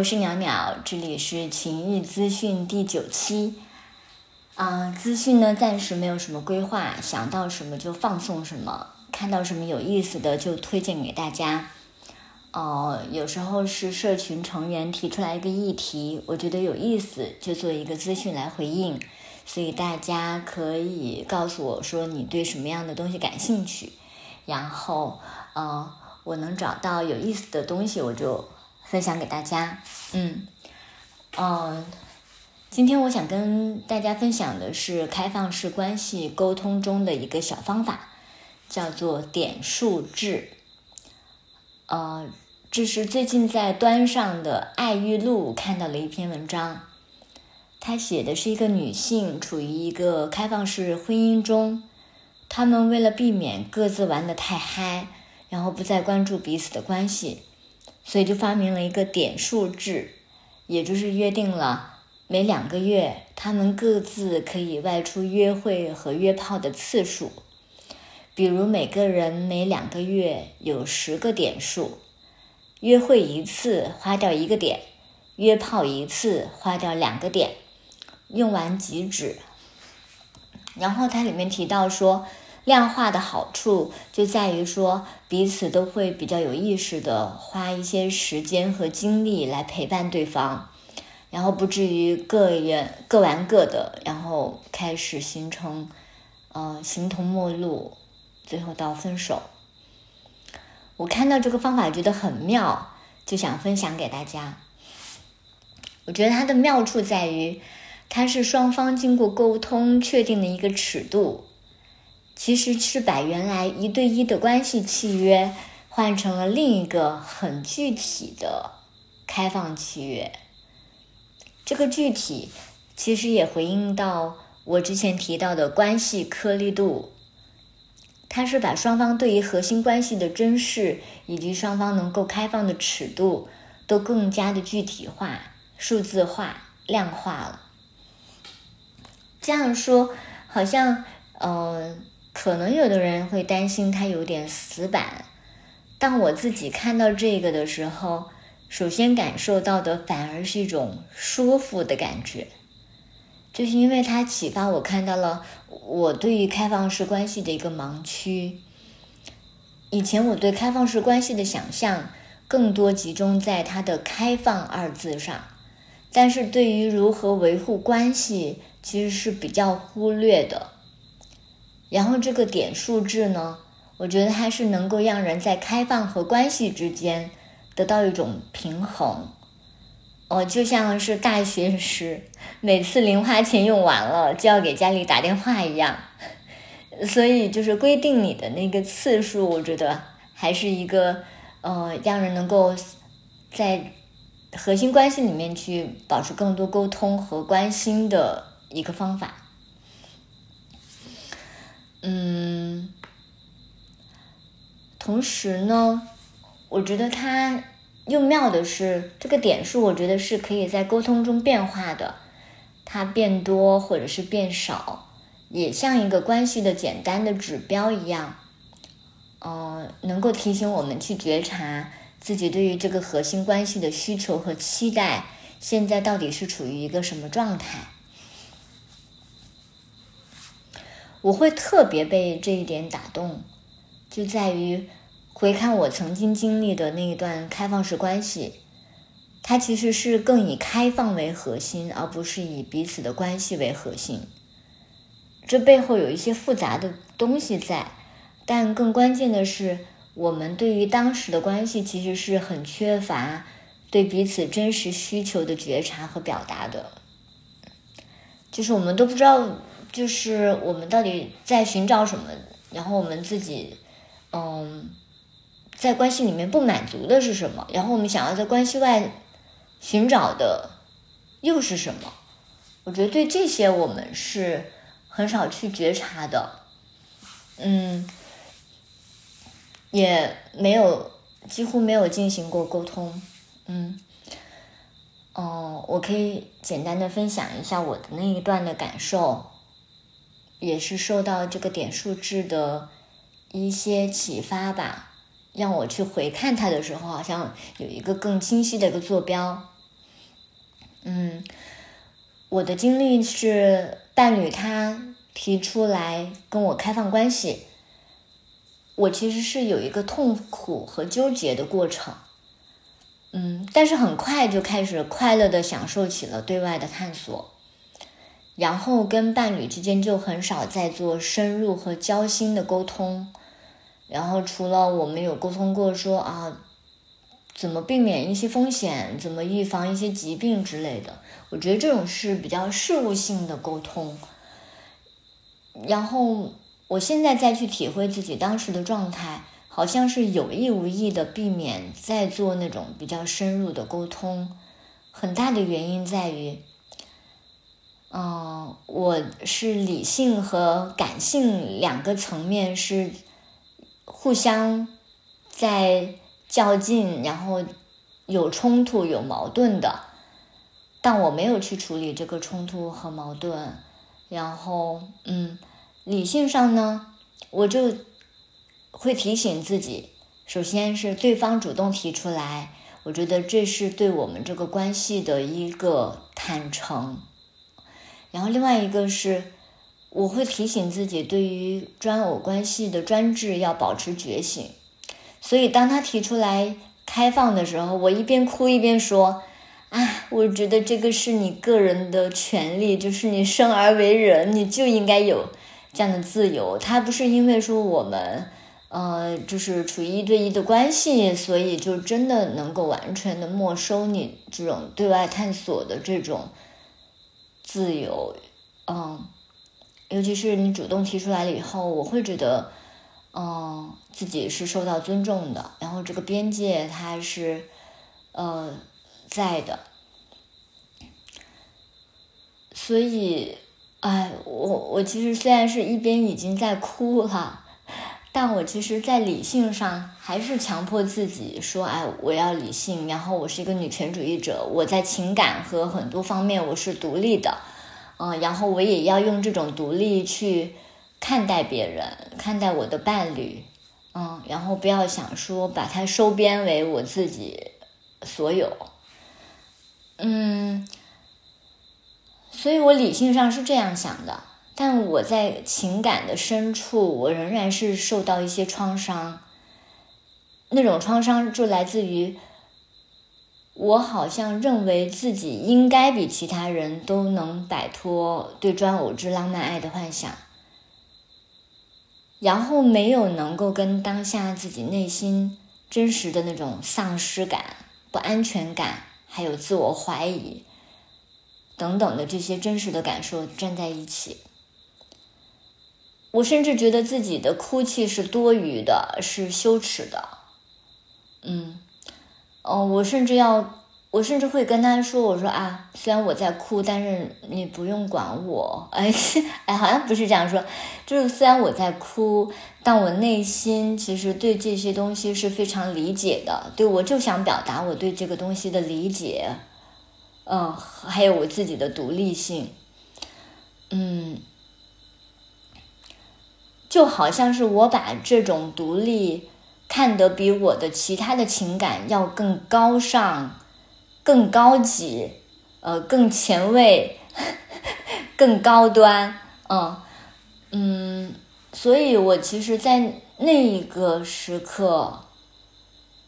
我是袅袅，这里是情欲资讯第九期。嗯，资讯呢暂时没有什么规划，想到什么就放送什么，看到什么有意思的就推荐给大家。哦，有时候是社群成员提出来一个议题，我觉得有意思，就做一个资讯来回应。所以大家可以告诉我说你对什么样的东西感兴趣，然后，呃，我能找到有意思的东西，我就分享给大家。嗯，嗯。今天我想跟大家分享的是开放式关系沟通中的一个小方法，叫做点数制。呃，这是最近在端上的爱玉露看到了一篇文章，他写的是一个女性处于一个开放式婚姻中，他们为了避免各自玩得太嗨，然后不再关注彼此的关系，所以就发明了一个点数制，也就是约定了。每两个月，他们各自可以外出约会和约炮的次数，比如每个人每两个月有十个点数，约会一次花掉一个点，约炮一次花掉两个点，用完即止。然后它里面提到说，量化的好处就在于说，彼此都会比较有意识的花一些时间和精力来陪伴对方。然后不至于各人各玩各的，然后开始形成，呃，形同陌路，最后到分手。我看到这个方法觉得很妙，就想分享给大家。我觉得它的妙处在于，它是双方经过沟通确定的一个尺度，其实是把原来一对一的关系契约换成了另一个很具体的开放契约。这个具体其实也回应到我之前提到的关系颗粒度，它是把双方对于核心关系的珍视以及双方能够开放的尺度都更加的具体化、数字化、量化了。这样说好像，呃，可能有的人会担心它有点死板，当我自己看到这个的时候。首先感受到的反而是一种舒服的感觉，就是因为它启发我看到了我对于开放式关系的一个盲区。以前我对开放式关系的想象更多集中在它的“开放”二字上，但是对于如何维护关系其实是比较忽略的。然后这个点数制呢，我觉得它是能够让人在开放和关系之间。得到一种平衡，哦，就像是大学时每次零花钱用完了就要给家里打电话一样，所以就是规定你的那个次数，我觉得还是一个呃，让人能够在核心关系里面去保持更多沟通和关心的一个方法。嗯，同时呢。我觉得它又妙的是，这个点数我觉得是可以在沟通中变化的，它变多或者是变少，也像一个关系的简单的指标一样，呃，能够提醒我们去觉察自己对于这个核心关系的需求和期待，现在到底是处于一个什么状态？我会特别被这一点打动，就在于。回看我曾经经历的那一段开放式关系，它其实是更以开放为核心，而不是以彼此的关系为核心。这背后有一些复杂的东西在，但更关键的是，我们对于当时的关系其实是很缺乏对彼此真实需求的觉察和表达的，就是我们都不知道，就是我们到底在寻找什么，然后我们自己，嗯。在关系里面不满足的是什么？然后我们想要在关系外寻找的又是什么？我觉得对这些我们是很少去觉察的，嗯，也没有几乎没有进行过沟通，嗯，哦，我可以简单的分享一下我的那一段的感受，也是受到这个点数制的一些启发吧。让我去回看它的时候，好像有一个更清晰的一个坐标。嗯，我的经历是伴侣他提出来跟我开放关系，我其实是有一个痛苦和纠结的过程。嗯，但是很快就开始快乐的享受起了对外的探索，然后跟伴侣之间就很少再做深入和交心的沟通，然后除了我们有沟通过说啊，怎么避免一些风险，怎么预防一些疾病之类的，我觉得这种是比较事务性的沟通。然后我现在再去体会自己当时的状态。好像是有意无意的避免再做那种比较深入的沟通，很大的原因在于，嗯，我是理性和感性两个层面是互相在较劲，然后有冲突、有矛盾的，但我没有去处理这个冲突和矛盾，然后，嗯，理性上呢，我就。会提醒自己，首先是对方主动提出来，我觉得这是对我们这个关系的一个坦诚。然后另外一个是，我会提醒自己，对于专偶关系的专制要保持觉醒。所以当他提出来开放的时候，我一边哭一边说：“啊，我觉得这个是你个人的权利，就是你生而为人，你就应该有这样的自由。他不是因为说我们。”呃，就是处于一对一的关系，所以就真的能够完全的没收你这种对外探索的这种自由，嗯，尤其是你主动提出来了以后，我会觉得，嗯，自己是受到尊重的，然后这个边界它是呃在的，所以，哎，我我其实虽然是一边已经在哭哈。但我其实，在理性上还是强迫自己说：“哎，我要理性。”然后我是一个女权主义者，我在情感和很多方面我是独立的，嗯，然后我也要用这种独立去看待别人，看待我的伴侣，嗯，然后不要想说把它收编为我自己所有，嗯，所以我理性上是这样想的。但我在情感的深处，我仍然是受到一些创伤。那种创伤就来自于，我好像认为自己应该比其他人都能摆脱对专偶之浪漫爱的幻想，然后没有能够跟当下自己内心真实的那种丧失感、不安全感，还有自我怀疑等等的这些真实的感受站在一起。我甚至觉得自己的哭泣是多余的，是羞耻的。嗯，哦，我甚至要，我甚至会跟他说：“我说啊，虽然我在哭，但是你不用管我。”哎，哎，好像不是这样说，就是虽然我在哭，但我内心其实对这些东西是非常理解的。对我就想表达我对这个东西的理解，嗯，还有我自己的独立性，嗯。就好像是我把这种独立看得比我的其他的情感要更高尚、更高级、呃，更前卫、更高端，嗯嗯，所以我其实，在那一个时刻，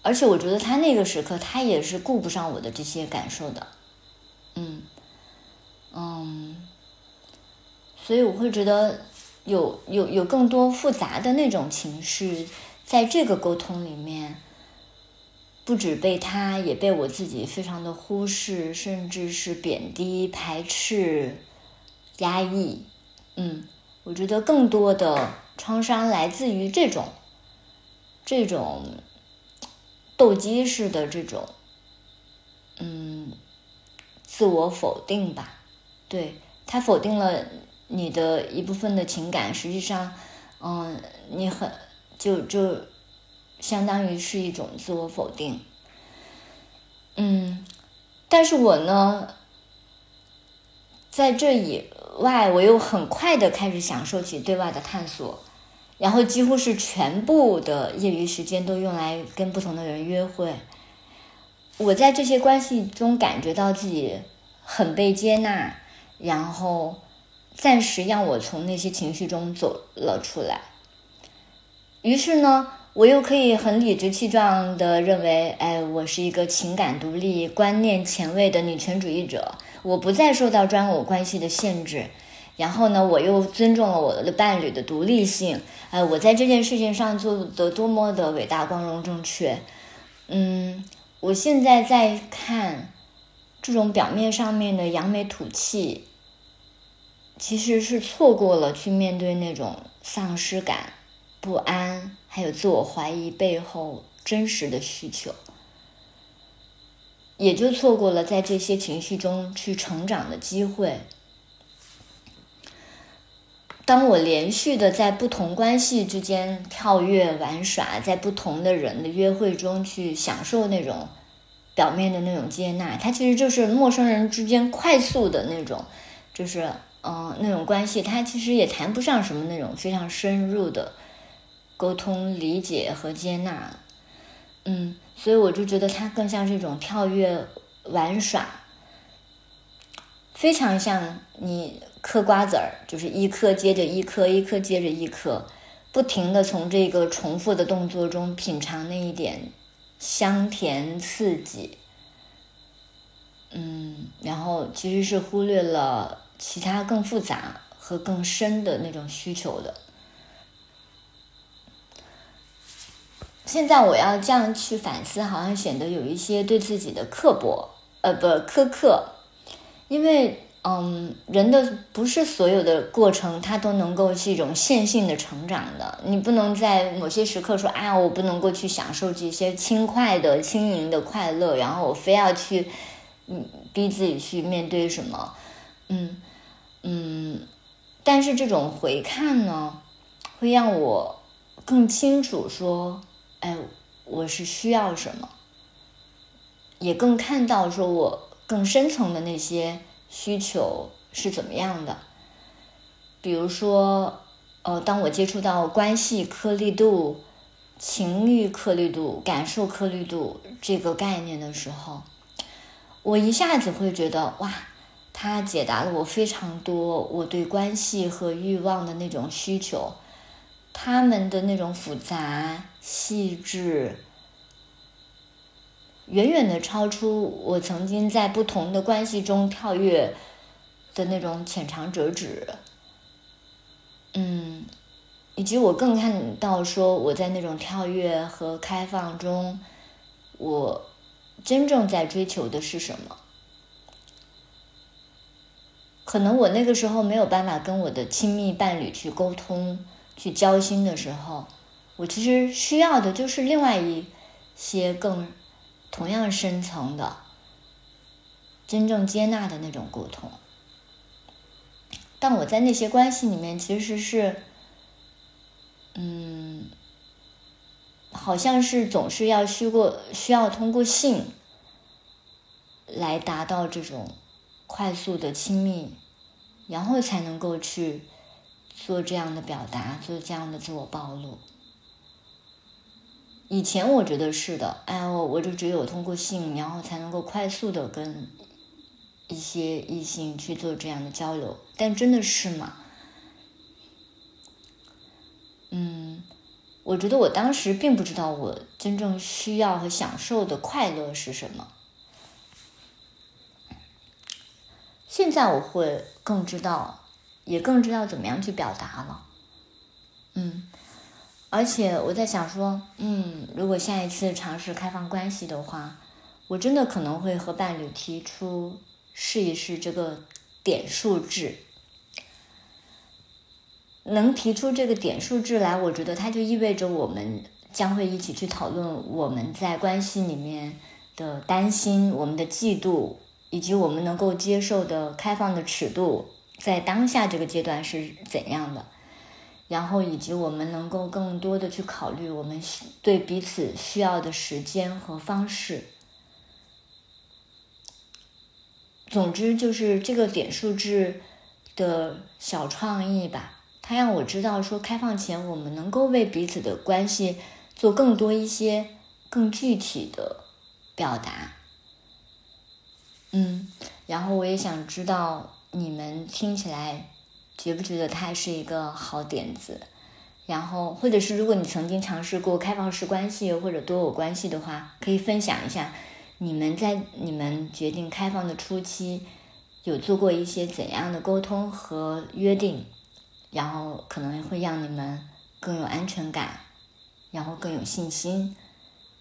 而且我觉得他那个时刻，他也是顾不上我的这些感受的，嗯嗯，所以我会觉得。有有有更多复杂的那种情绪，在这个沟通里面，不止被他，也被我自己非常的忽视，甚至是贬低、排斥、压抑。嗯，我觉得更多的创伤来自于这种这种斗鸡式的这种嗯自我否定吧。对他否定了。你的一部分的情感，实际上，嗯，你很就就相当于是一种自我否定，嗯，但是我呢，在这以外，我又很快的开始享受起对外的探索，然后几乎是全部的业余时间都用来跟不同的人约会，我在这些关系中感觉到自己很被接纳，然后暂时让我从那些情绪中走了出来。于是呢，我又可以很理直气壮地认为，哎，我是一个情感独立、观念前卫的女权主义者，我不再受到专偶关系的限制。然后呢，我又尊重了我的伴侣的独立性。哎，我在这件事情上做的多么的伟大、光荣、正确。嗯，我现在在看这种表面上面的扬眉吐气，其实是错过了去面对那种丧失感、不安，还有自我怀疑背后真实的需求，也就错过了在这些情绪中去成长的机会。当我连续的在不同关系之间跳跃玩耍，在不同的人的约会中去享受那种表面的那种接纳，它其实就是陌生人之间快速的那种，就是嗯那种关系，他其实也谈不上什么那种非常深入的沟通、理解和接纳。嗯，所以我就觉得他更像是一种跳跃玩耍，非常像你。嗑瓜子儿，就是一颗接着一颗，一颗接着一颗，不停的从这个重复的动作中品尝那一点香甜刺激。嗯，然后其实是忽略了其他更复杂和更深的那种需求的。现在我要这样去反思，好像显得有一些对自己的刻薄，呃，不苛刻，因为。嗯，人的不是所有的过程，它都能够是一种线性的成长的。你不能在某些时刻说啊，我不能够去享受这些轻快的、轻盈的快乐，然后我非要去，嗯，逼自己去面对什么，嗯嗯。但是这种回看呢，会让我更清楚说，哎，我是需要什么，也更看到说我更深层的那些。需求是怎么样的？比如说，呃，当我接触到关系颗粒度、情欲颗粒度、感受颗粒度这个概念的时候，我一下子会觉得，哇，他解答了我非常多我对关系和欲望的那种需求，他们的那种复杂细致。远远的超出我曾经在不同的关系中跳跃的那种浅尝辄止，嗯，以及我更看到说我在那种跳跃和开放中，我真正在追求的是什么？可能我那个时候没有办法跟我的亲密伴侣去沟通、去交心的时候，我其实需要的就是另外一些更。同样深层的、真正接纳的那种沟通，但我在那些关系里面其实是，嗯，好像是总是要需过需要通过性来达到这种快速的亲密，然后才能够去做这样的表达，做这样的自我暴露。以前我觉得是的，哎，我我就只有通过性，然后才能够快速的跟一些异性去做这样的交流，但真的是吗？嗯，我觉得我当时并不知道我真正需要和享受的快乐是什么，现在我会更知道，也更知道怎么样去表达了，嗯。而且我在想说，嗯，如果下一次尝试开放关系的话，我真的可能会和伴侣提出试一试这个点数制。能提出这个点数制来，我觉得它就意味着我们将会一起去讨论我们在关系里面的担心、我们的嫉妒，以及我们能够接受的开放的尺度，在当下这个阶段是怎样的。然后，以及我们能够更多的去考虑我们对彼此需要的时间和方式。总之，就是这个点数制的小创意吧，它让我知道说，开放前我们能够为彼此的关系做更多一些更具体的表达。嗯，然后我也想知道你们听起来觉不觉得它是一个好点子。然后，或者是如果你曾经尝试过开放式关系或者多偶关系的话，可以分享一下你们在你们决定开放的初期有做过一些怎样的沟通和约定，然后可能会让你们更有安全感，然后更有信心。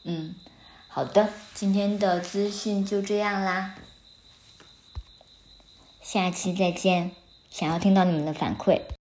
嗯，好的，今天的资讯就这样啦，下期再见。想要听到你们的反馈。